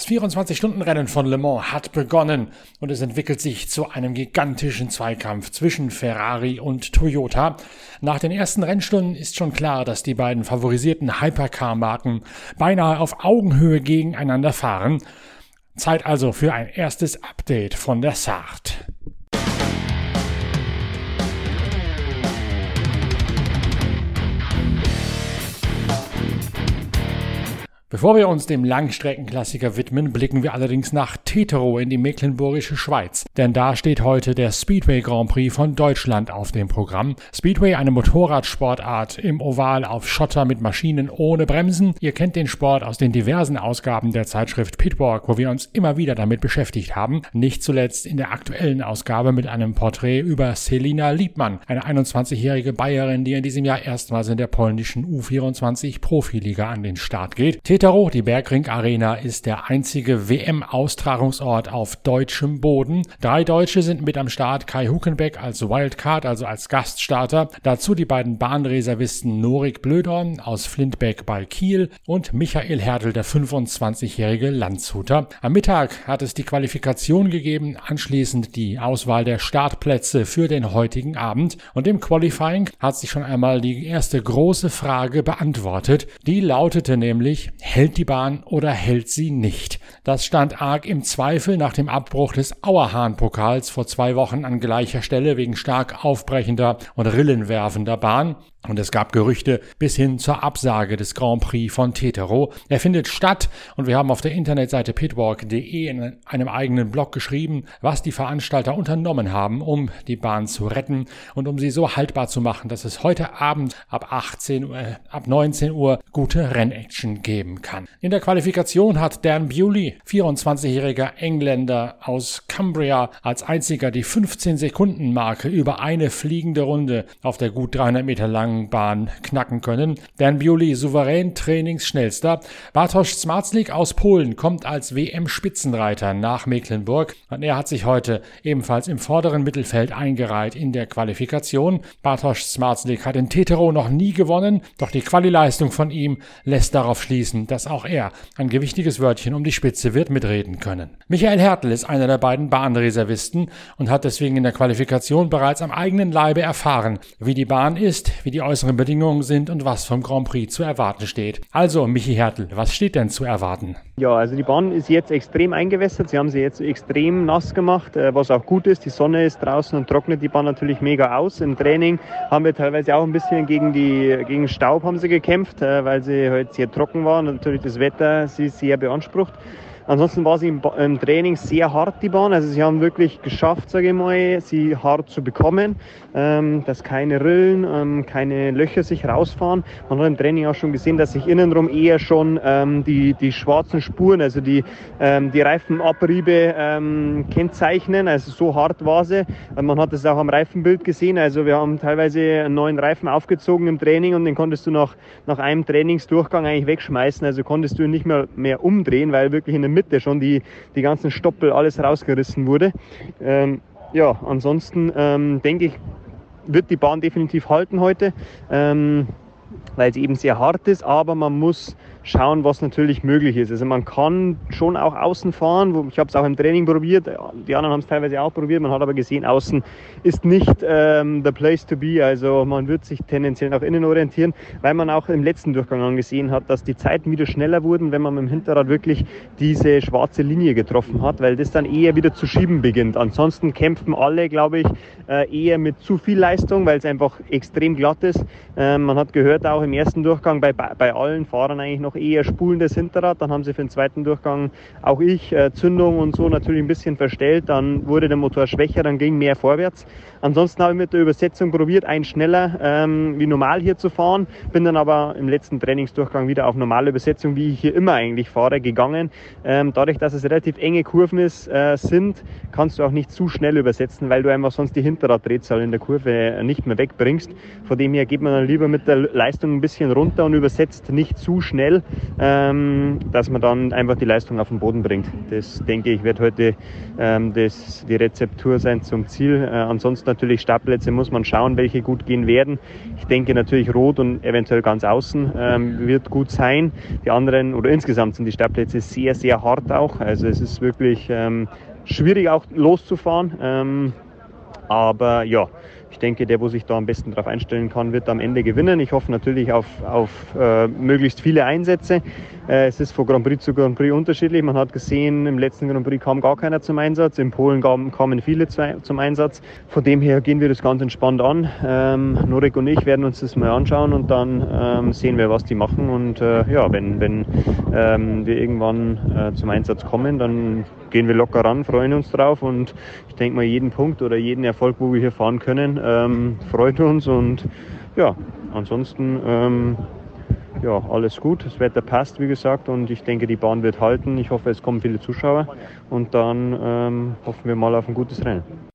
Das 24-Stunden-Rennen von Le Mans hat begonnen und es entwickelt sich zu einem gigantischen Zweikampf zwischen Ferrari und Toyota. Nach den ersten Rennstunden ist schon klar, dass die beiden favorisierten Hypercar-Marken beinahe auf Augenhöhe gegeneinander fahren. Zeit also für ein erstes Update von der Saart. Bevor wir uns dem Langstreckenklassiker widmen, blicken wir allerdings nach Tetero in die mecklenburgische Schweiz. Denn da steht heute der Speedway Grand Prix von Deutschland auf dem Programm. Speedway, eine Motorradsportart im Oval auf Schotter mit Maschinen ohne Bremsen. Ihr kennt den Sport aus den diversen Ausgaben der Zeitschrift Pitwalk, wo wir uns immer wieder damit beschäftigt haben. Nicht zuletzt in der aktuellen Ausgabe mit einem Porträt über Selina Liebmann, eine 21-jährige Bayerin, die in diesem Jahr erstmals in der polnischen U24 Profiliga an den Start geht. Tetero, die Bergring Arena, ist der einzige WM-Austragungsort auf deutschem Boden. Drei Deutsche sind mit am Start. Kai Huckenbeck als Wildcard, also als Gaststarter. Dazu die beiden Bahnreservisten Norik Blödorn aus Flintbeck bei Kiel und Michael Hertel, der 25-jährige Landshuter. Am Mittag hat es die Qualifikation gegeben, anschließend die Auswahl der Startplätze für den heutigen Abend. Und im Qualifying hat sich schon einmal die erste große Frage beantwortet. Die lautete nämlich, hält die Bahn oder hält sie nicht. Das stand arg im Zweifel nach dem Abbruch des Auerhahn-Pokals vor zwei Wochen an gleicher Stelle wegen stark aufbrechender und rillenwerfender Bahn. Und es gab Gerüchte bis hin zur Absage des Grand Prix von Tetero. Er findet statt und wir haben auf der Internetseite pitwalk.de in einem eigenen Blog geschrieben, was die Veranstalter unternommen haben, um die Bahn zu retten und um sie so haltbar zu machen, dass es heute Abend ab 18 Uhr, äh, ab 19 Uhr gute Rennaction geben kann. In der Qualifikation hat Dan Bewley, 24-jähriger Engländer aus Cumbria, als einziger die 15 Sekunden Marke über eine fliegende Runde auf der gut 300 Meter langen Bahn knacken können. Dan Bewley souverän Trainingsschnellster. Bartosz Zmarzlik aus Polen kommt als WM-Spitzenreiter nach Mecklenburg und er hat sich heute ebenfalls im vorderen Mittelfeld eingereiht in der Qualifikation. Bartosz Zmarzlik hat in Tetero noch nie gewonnen, doch die Qualileistung von ihm lässt darauf schließen, dass auch er ein gewichtiges Wörtchen um die Spitze wird mitreden können. Michael Hertel ist einer der beiden Bahnreservisten und hat deswegen in der Qualifikation bereits am eigenen Leibe erfahren, wie die Bahn ist, wie die die äußeren Bedingungen sind und was vom Grand Prix zu erwarten steht. Also, Michi Hertel, was steht denn zu erwarten? Ja, also die Bahn ist jetzt extrem eingewässert. Sie haben sie jetzt extrem nass gemacht, äh, was auch gut ist. Die Sonne ist draußen und trocknet die Bahn natürlich mega aus. Im Training haben wir teilweise auch ein bisschen gegen die gegen Staub haben sie gekämpft, äh, weil sie halt sehr trocken waren und natürlich das Wetter sie sehr beansprucht. Ansonsten war sie im, im, Training sehr hart, die Bahn. Also sie haben wirklich geschafft, sage ich mal, sie hart zu bekommen, ähm, dass keine Rillen, ähm, keine Löcher sich rausfahren. Man hat im Training auch schon gesehen, dass sich innenrum eher schon ähm, die, die schwarzen Spuren, also die, ähm, die Reifenabriebe ähm, kennzeichnen. Also so hart war sie. Man hat es auch am Reifenbild gesehen. Also wir haben teilweise einen neuen Reifen aufgezogen im Training und den konntest du nach, nach einem Trainingsdurchgang eigentlich wegschmeißen. Also konntest du ihn nicht mehr, mehr umdrehen, weil wirklich in der Mitte schon die, die ganzen Stoppel, alles rausgerissen wurde. Ähm, ja, ansonsten ähm, denke ich, wird die Bahn definitiv halten heute, ähm, weil sie eben sehr hart ist, aber man muss schauen, was natürlich möglich ist. Also man kann schon auch außen fahren. Ich habe es auch im Training probiert. Die anderen haben es teilweise auch probiert. Man hat aber gesehen, außen ist nicht ähm, the place to be. Also man wird sich tendenziell nach innen orientieren, weil man auch im letzten Durchgang angesehen hat, dass die Zeiten wieder schneller wurden, wenn man mit dem Hinterrad wirklich diese schwarze Linie getroffen hat, weil das dann eher wieder zu schieben beginnt. Ansonsten kämpfen alle, glaube ich, äh, eher mit zu viel Leistung, weil es einfach extrem glatt ist. Ähm, man hat gehört auch im ersten Durchgang bei, bei allen Fahrern eigentlich noch eher spulendes Hinterrad. Dann haben sie für den zweiten Durchgang auch ich äh, Zündung und so natürlich ein bisschen verstellt. Dann wurde der Motor schwächer, dann ging mehr vorwärts. Ansonsten habe ich mit der Übersetzung probiert, ein schneller ähm, wie normal hier zu fahren. Bin dann aber im letzten Trainingsdurchgang wieder auf normale Übersetzung, wie ich hier immer eigentlich fahre, gegangen. Ähm, dadurch, dass es relativ enge Kurven ist, äh, sind, kannst du auch nicht zu schnell übersetzen, weil du einfach sonst die Hinterraddrehzahl in der Kurve nicht mehr wegbringst. Von dem her geht man dann lieber mit der Leistung ein bisschen runter und übersetzt nicht zu schnell, ähm, dass man dann einfach die Leistung auf den Boden bringt. Das denke ich wird heute ähm, das, die Rezeptur sein zum Ziel. Äh, ansonsten natürlich Startplätze muss man schauen, welche gut gehen werden. Ich denke natürlich Rot und eventuell ganz außen ähm, wird gut sein. Die anderen oder insgesamt sind die Startplätze sehr, sehr hart auch. Also es ist wirklich ähm, schwierig auch loszufahren. Ähm, aber ja, ich denke, der, wo sich da am besten darauf einstellen kann, wird am Ende gewinnen. Ich hoffe natürlich auf, auf äh, möglichst viele Einsätze. Äh, es ist von Grand Prix zu Grand Prix unterschiedlich. Man hat gesehen, im letzten Grand Prix kam gar keiner zum Einsatz. In Polen kamen, kamen viele zu, zum Einsatz. Von dem her gehen wir das ganz entspannt an. Ähm, Norek und ich werden uns das mal anschauen und dann ähm, sehen wir, was die machen. Und äh, ja, wenn, wenn ähm, wir irgendwann äh, zum Einsatz kommen, dann gehen wir locker ran, freuen uns drauf und ich denke mal, jeden Punkt oder jeden Erfolg, wo wir hier fahren können, ähm, freut uns und ja, ansonsten ähm, ja, alles gut. Das Wetter passt, wie gesagt, und ich denke, die Bahn wird halten. Ich hoffe, es kommen viele Zuschauer und dann ähm, hoffen wir mal auf ein gutes Rennen.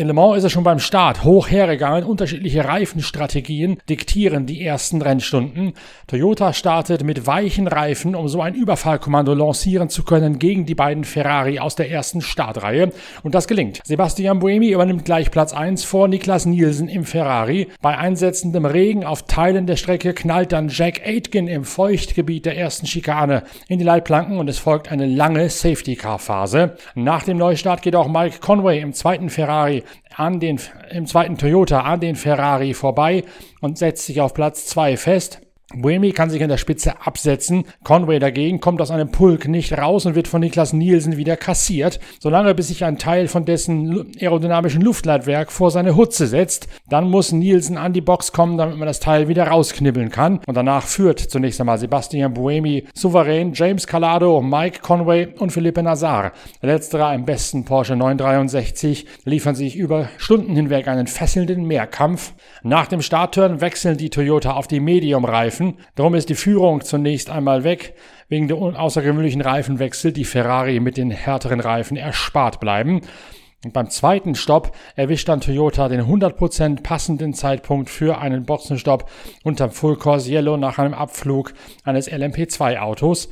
In Le Mans ist es schon beim Start hoch hergegangen. Unterschiedliche Reifenstrategien diktieren die ersten Rennstunden. Toyota startet mit weichen Reifen, um so ein Überfallkommando lancieren zu können gegen die beiden Ferrari aus der ersten Startreihe. Und das gelingt. Sebastian Buemi übernimmt gleich Platz 1 vor Niklas Nielsen im Ferrari. Bei einsetzendem Regen auf Teilen der Strecke knallt dann Jack Aitken im Feuchtgebiet der ersten Schikane in die Leitplanken und es folgt eine lange Safety-Car-Phase. Nach dem Neustart geht auch Mike Conway im zweiten Ferrari an den, im zweiten Toyota an den Ferrari vorbei und setzt sich auf Platz 2 fest. Buemi kann sich an der Spitze absetzen. Conway dagegen kommt aus einem Pulk nicht raus und wird von Niklas Nielsen wieder kassiert, solange bis sich ein Teil von dessen aerodynamischen Luftleitwerk vor seine Hutze setzt. Dann muss Nielsen an die Box kommen, damit man das Teil wieder rausknibbeln kann. Und danach führt zunächst einmal Sebastian Buemi souverän James Calado, Mike Conway und Philippe Nazar. Letzterer im besten Porsche 963 liefern sich über Stunden hinweg einen fesselnden Mehrkampf. Nach dem Startturn wechseln die Toyota auf die Medium-Reifen Reifen. Darum ist die Führung zunächst einmal weg. Wegen der außergewöhnlichen Reifenwechsel, die Ferrari mit den härteren Reifen erspart bleiben. Und beim zweiten Stopp erwischt dann Toyota den 100% passenden Zeitpunkt für einen Boxenstopp unterm Full Course Yellow nach einem Abflug eines LMP2 Autos.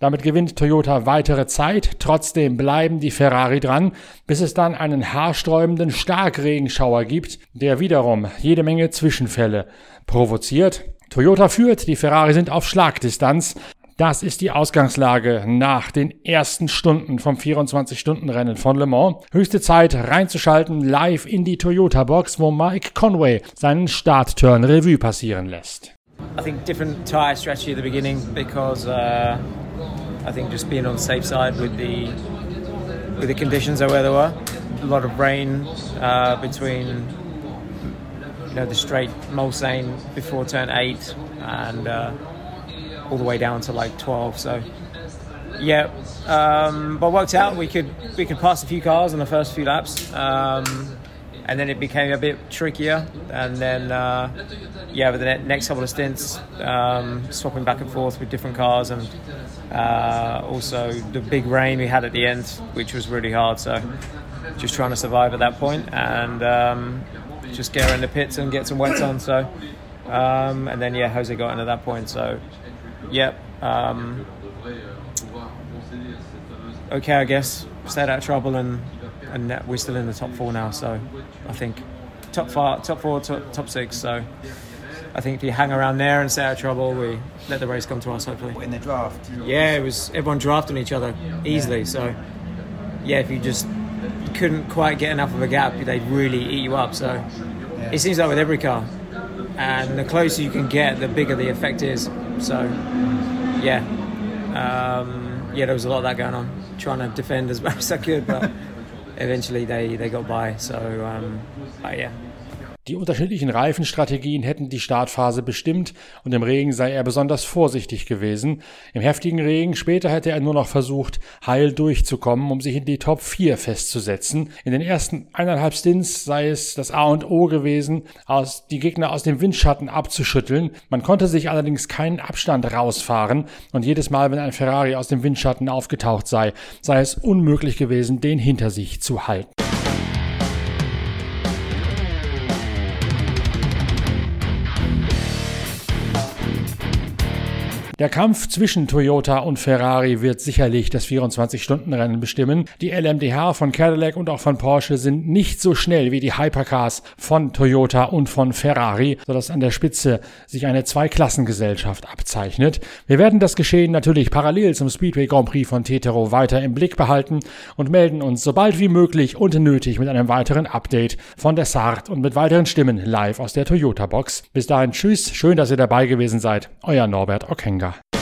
Damit gewinnt Toyota weitere Zeit, trotzdem bleiben die Ferrari dran, bis es dann einen haarsträubenden Starkregenschauer gibt, der wiederum jede Menge Zwischenfälle provoziert. Toyota führt, die Ferrari sind auf Schlagdistanz. Das ist die Ausgangslage nach den ersten Stunden vom 24-Stunden-Rennen von Le Mans. Höchste Zeit reinzuschalten live in die Toyota-Box, wo Mike Conway seinen Startturn Revue passieren lässt. I think different tire strategy at the beginning because uh, I think just being on the safe side with the with the conditions where they were. A lot of rain uh, between you know the straight Mulsanne before turn eight and uh, all the way down to like 12. So yeah, um, but worked out. We could we could pass a few cars on the first few laps, um, and then it became a bit trickier. And then uh, yeah, with the next couple of stints, um, swapping back and forth with different cars, and uh, also the big rain we had at the end, which was really hard. So just trying to survive at that point, and um, just get her in the pits and get some wets on. So, um, and then yeah, Jose got in at that point. So, yep. Um, okay, I guess stayed out of trouble and and we're still in the top four now. So, I think top four, top four, top, top six. So. I think if you hang around there and stay out of trouble, we let the race come to us. Hopefully. In the draft. Yeah, it was everyone drafting each other easily. So, yeah, if you just couldn't quite get enough of a gap, they'd really eat you up. So yeah. it seems like with every car, and the closer you can get, the bigger the effect is. So yeah, um, yeah, there was a lot of that going on. Trying to defend as much as I could, but eventually they they got by. So um, yeah. Die unterschiedlichen Reifenstrategien hätten die Startphase bestimmt und im Regen sei er besonders vorsichtig gewesen. Im heftigen Regen später hätte er nur noch versucht, heil durchzukommen, um sich in die Top 4 festzusetzen. In den ersten eineinhalb Stints sei es das A und O gewesen, aus, die Gegner aus dem Windschatten abzuschütteln. Man konnte sich allerdings keinen Abstand rausfahren und jedes Mal, wenn ein Ferrari aus dem Windschatten aufgetaucht sei, sei es unmöglich gewesen, den hinter sich zu halten. Der Kampf zwischen Toyota und Ferrari wird sicherlich das 24-Stunden-Rennen bestimmen. Die LMDH von Cadillac und auch von Porsche sind nicht so schnell wie die Hypercars von Toyota und von Ferrari, sodass an der Spitze sich eine Zweiklassengesellschaft abzeichnet. Wir werden das Geschehen natürlich parallel zum Speedway Grand Prix von Tetero weiter im Blick behalten und melden uns so bald wie möglich und nötig mit einem weiteren Update von der Sart und mit weiteren Stimmen live aus der Toyota Box. Bis dahin, tschüss, schön, dass ihr dabei gewesen seid. Euer Norbert Okenga. Yeah.